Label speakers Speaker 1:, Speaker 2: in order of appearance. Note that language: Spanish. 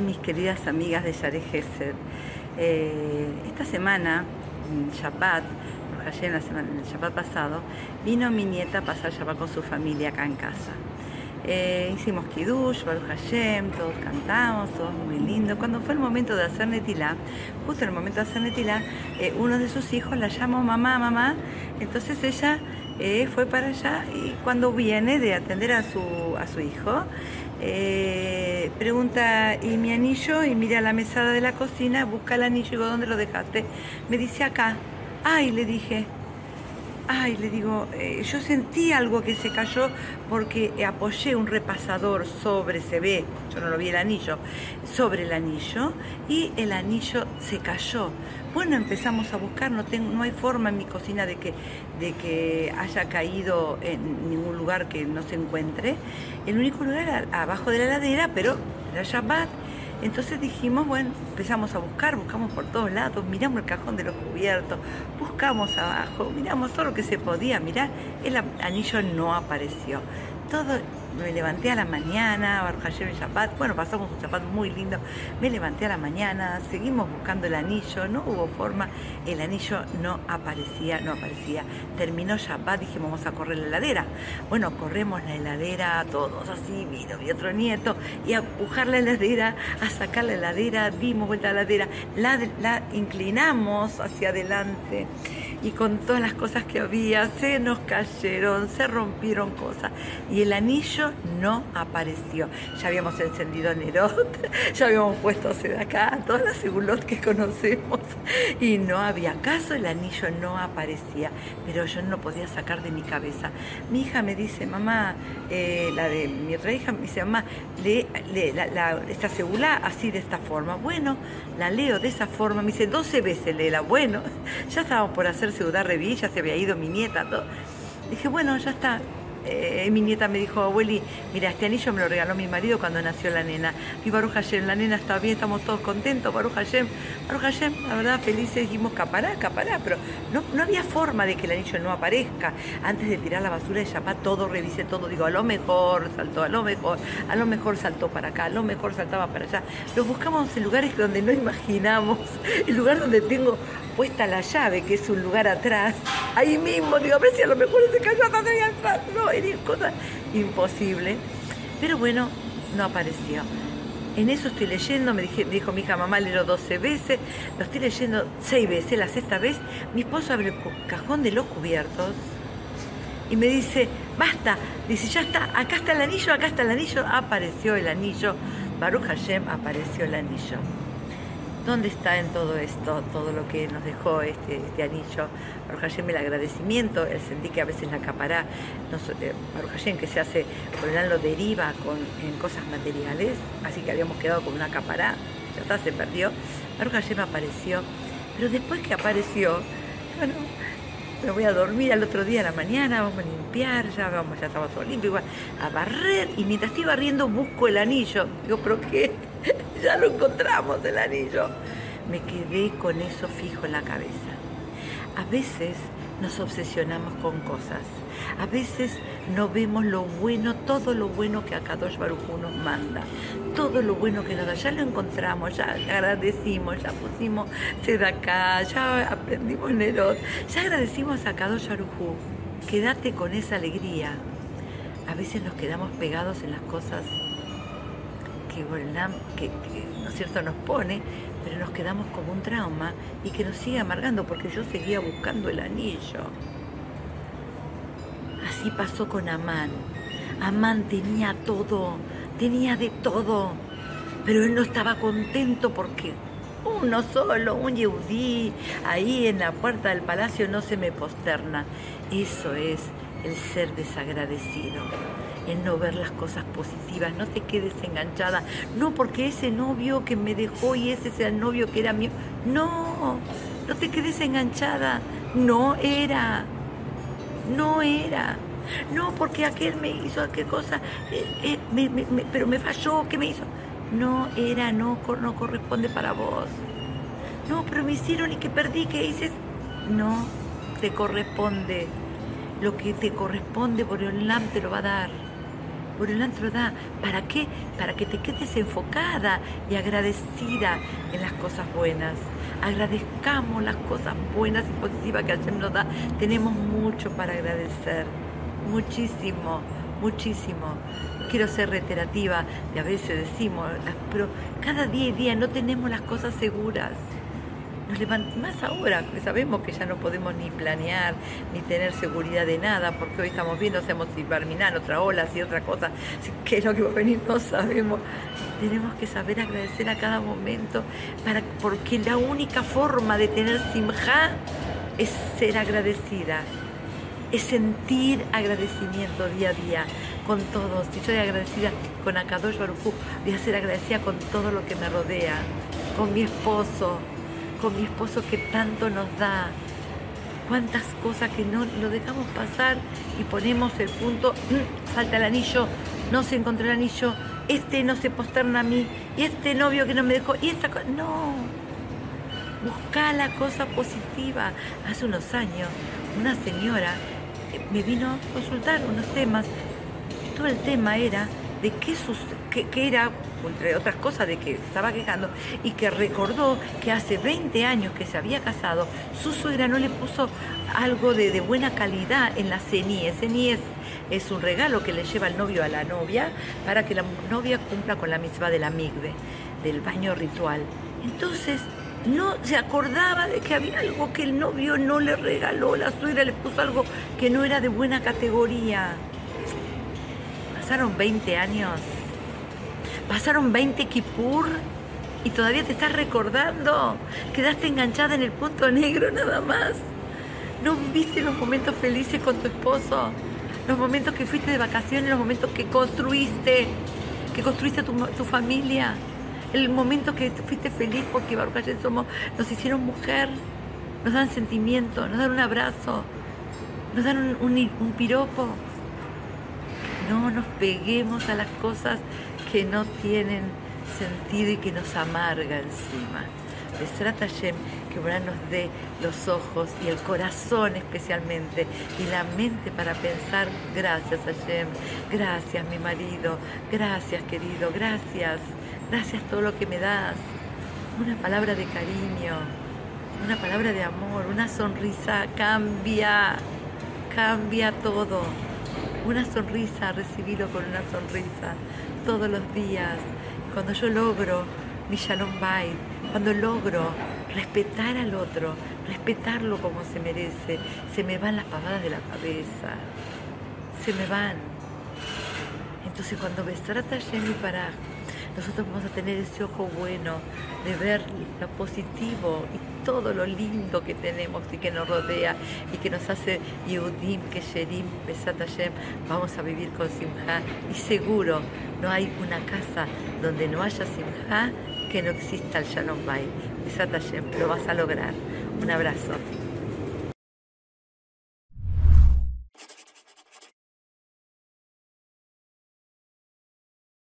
Speaker 1: Mis queridas amigas de Yare Gesed. Eh, esta semana, en Shabbat, ayer la semana, el Shabbat pasado, vino mi nieta a pasar Shabbat con su familia acá en casa. Eh, hicimos Kiddush, Baruch Hashem, todos cantamos, todo muy lindo. Cuando fue el momento de hacer Netilá, justo en el momento de hacer Netilá, eh, uno de sus hijos la llamó mamá, mamá. Entonces ella eh, fue para allá y cuando viene de atender a su, a su hijo, pregunta, ¿y mi anillo? Y mira la mesada de la cocina, busca el anillo y digo, ¿dónde lo dejaste? Me dice acá. Ay, le dije, ay, le digo, eh, yo sentí algo que se cayó porque apoyé un repasador sobre, se ve, yo no lo vi el anillo, sobre el anillo y el anillo se cayó. Bueno, empezamos a buscar, no, tengo, no hay forma en mi cocina de que, de que haya caído en ningún lugar que no se encuentre. El único lugar abajo de la heladera, pero era Shabbat entonces dijimos, bueno, empezamos a buscar, buscamos por todos lados, miramos el cajón de los cubiertos, buscamos abajo, miramos todo lo que se podía mirar, el anillo no apareció. Todo me levanté a la mañana, Baruch Hashem Shabbat, bueno, pasamos un Shabbat muy lindo, me levanté a la mañana, seguimos buscando el anillo, no hubo forma, el anillo no aparecía, no aparecía. Terminó Shabbat, dijimos, vamos a correr la heladera. Bueno, corremos la heladera, todos así, vino mi otro nieto, y a empujar la heladera, a sacar la heladera, dimos vuelta a la heladera, la, la inclinamos hacia adelante y con todas las cosas que había, se nos cayeron, se rompieron cosas y el anillo no apareció. Ya habíamos encendido Nerot, ya habíamos puesto acá, todas las segulot que conocemos y no había caso, el anillo no aparecía, pero yo no podía sacar de mi cabeza. Mi hija me dice, mamá, eh, la de mi otra hija me dice, mamá, lee, esta segula así de esta forma. Bueno, la leo de esa forma, me dice 12 veces léela. Bueno, ya estábamos por hacer Ciudad Reví, ya se había ido mi nieta, todo. Dije, bueno, ya está, eh, mi nieta me dijo, abueli, mira, este anillo me lo regaló mi marido cuando nació la nena. Y Baruch Hashem, la nena está bien, estamos todos contentos, Baruch Hashem. Baruch Hashem, la verdad, felices, dijimos, capará, capará, pero no, no había forma de que el anillo no aparezca. Antes de tirar la basura de Chapá, todo, revisé todo, digo, a lo mejor saltó, a lo mejor, a lo mejor saltó para acá, a lo mejor saltaba para allá. Lo buscamos en lugares donde no imaginamos, el lugar donde tengo puesta la llave, que es un lugar atrás, ahí mismo, digo, a ver si a lo mejor se cayó acá atrás. No, cosa imposible. Pero bueno, no apareció. En eso estoy leyendo, me, dijo mi hija, mamá, leo 12 veces, lo estoy leyendo 6 veces, la sexta vez, mi esposo abre el cajón de los cubiertos y me dice, basta, dice, ya está, acá está el anillo, acá está el anillo, apareció el anillo, Baruch Hashem apareció el anillo. ¿Dónde está en todo esto, todo lo que nos dejó este, este anillo? Baruch Hashem, el agradecimiento, el sentir que a veces la capará, eh, Baruch Hashem, que se hace, por el lo deriva con, en cosas materiales, así que habíamos quedado con una capará, ya está, se perdió. Baruch Hashem apareció, pero después que apareció, bueno, me voy a dormir al otro día a la mañana, vamos a limpiar, ya vamos, ya estamos todos limpios, a barrer, y mientras estoy barriendo busco el anillo. Digo, ¿pero qué? ya lo encontramos el anillo. Me quedé con eso fijo en la cabeza. A veces nos obsesionamos con cosas. A veces no vemos lo bueno, todo lo bueno que Akadosh Baruj nos manda. Todo lo bueno que nos da. Ya lo encontramos, ya agradecimos, ya pusimos acá, ya aprendimos Nerot. Ya agradecimos a Akadosh Baruj Quédate con esa alegría. A veces nos quedamos pegados en las cosas que, ¿no es cierto?, nos pone, pero nos quedamos como un trauma y que nos sigue amargando porque yo seguía buscando el anillo. Así pasó con Amán. Amán tenía todo, tenía de todo, pero él no estaba contento porque uno solo, un yehudí, ahí en la puerta del palacio no se me posterna. Eso es el ser desagradecido en no ver las cosas positivas, no te quedes enganchada, no porque ese novio que me dejó y ese es el novio que era mío, no, no te quedes enganchada, no era, no era. No, porque aquel me hizo aquel cosa, eh, eh, pero me falló, ¿qué me hizo? No era, no, no corresponde para vos. No, pero me hicieron y que perdí, ¿qué dices? No te corresponde. Lo que te corresponde por el LAM te lo va a dar Lo da. ¿Para qué? Para que te quedes enfocada y agradecida en las cosas buenas. Agradezcamos las cosas buenas y positivas que Hashem nos da. Tenemos mucho para agradecer. Muchísimo, muchísimo. Quiero ser reiterativa, y a veces decimos, pero cada día y día no tenemos las cosas seguras nos levantamos más ahora, sabemos que ya no podemos ni planear, ni tener seguridad de nada, porque hoy estamos viendo, hacemos Barminal, otra ola, y otra cosa, qué es lo que va a venir, no sabemos. Tenemos que saber agradecer a cada momento, porque la única forma de tener simja es ser agradecida, es sentir agradecimiento día a día con todos. Si yo soy agradecida con Akadosh Baruj voy a ser agradecida con todo lo que me rodea, con mi esposo, con mi esposo que tanto nos da. Cuántas cosas que no lo dejamos pasar y ponemos el punto, mm, salta el anillo, no se encontró el anillo, este no se posterna a mí, y este novio que no me dejó, y esta cosa. No. Busca la cosa positiva. Hace unos años, una señora me vino a consultar unos temas. Todo el tema era de qué, que, era, entre otras cosas, de que estaba quejando, y que recordó que hace 20 años que se había casado, su suegra no le puso algo de, buena calidad en la CENI. CENI es, un regalo que le lleva el novio a la novia para que la novia cumpla con la misma de la migbe, del baño ritual. Entonces, no se acordaba de que había algo que el novio no le regaló, la suegra le puso algo que no era de buena categoría. Pasaron 20 años. Pasaron 20 Kipur y todavía te estás recordando. Quedaste enganchada en el punto negro nada más. No viste los momentos felices con tu esposo. Los momentos que fuiste de vacaciones, los momentos que construiste, que construiste tu, familia. El momento que fuiste feliz porque Baruch somos, nos hicieron mujer, nos dan sentimiento, nos dan un abrazo, nos dan un, un piropo no nos peguemos a las cosas que no tienen sentido y que nos amarga encima. trata Hashem, que nos dé los ojos y el corazón especialmente y la mente para pensar, gracias Hashem, gracias mi marido, gracias querido, gracias, gracias todo lo que me das. Una palabra de cariño, una palabra de amor, una sonrisa cambia, cambia todo una sonrisa, recibirlo con una sonrisa todos los días. Cuando yo logro mi Shalom Bait, cuando logro respetar al otro, respetarlo como se merece, se me van las pavadas de la cabeza, se me van. Entonces cuando me trata y para nosotros vamos a tener ese ojo bueno de ver lo positivo y todo lo lindo que tenemos y que nos rodea y que nos hace Yehudim, Kesherim, Besat Hashem, vamos a vivir con Simha y seguro no hay una casa donde no haya Simha que no exista el Shalom Bay. Besat Hashem, lo vas a lograr. Un abrazo.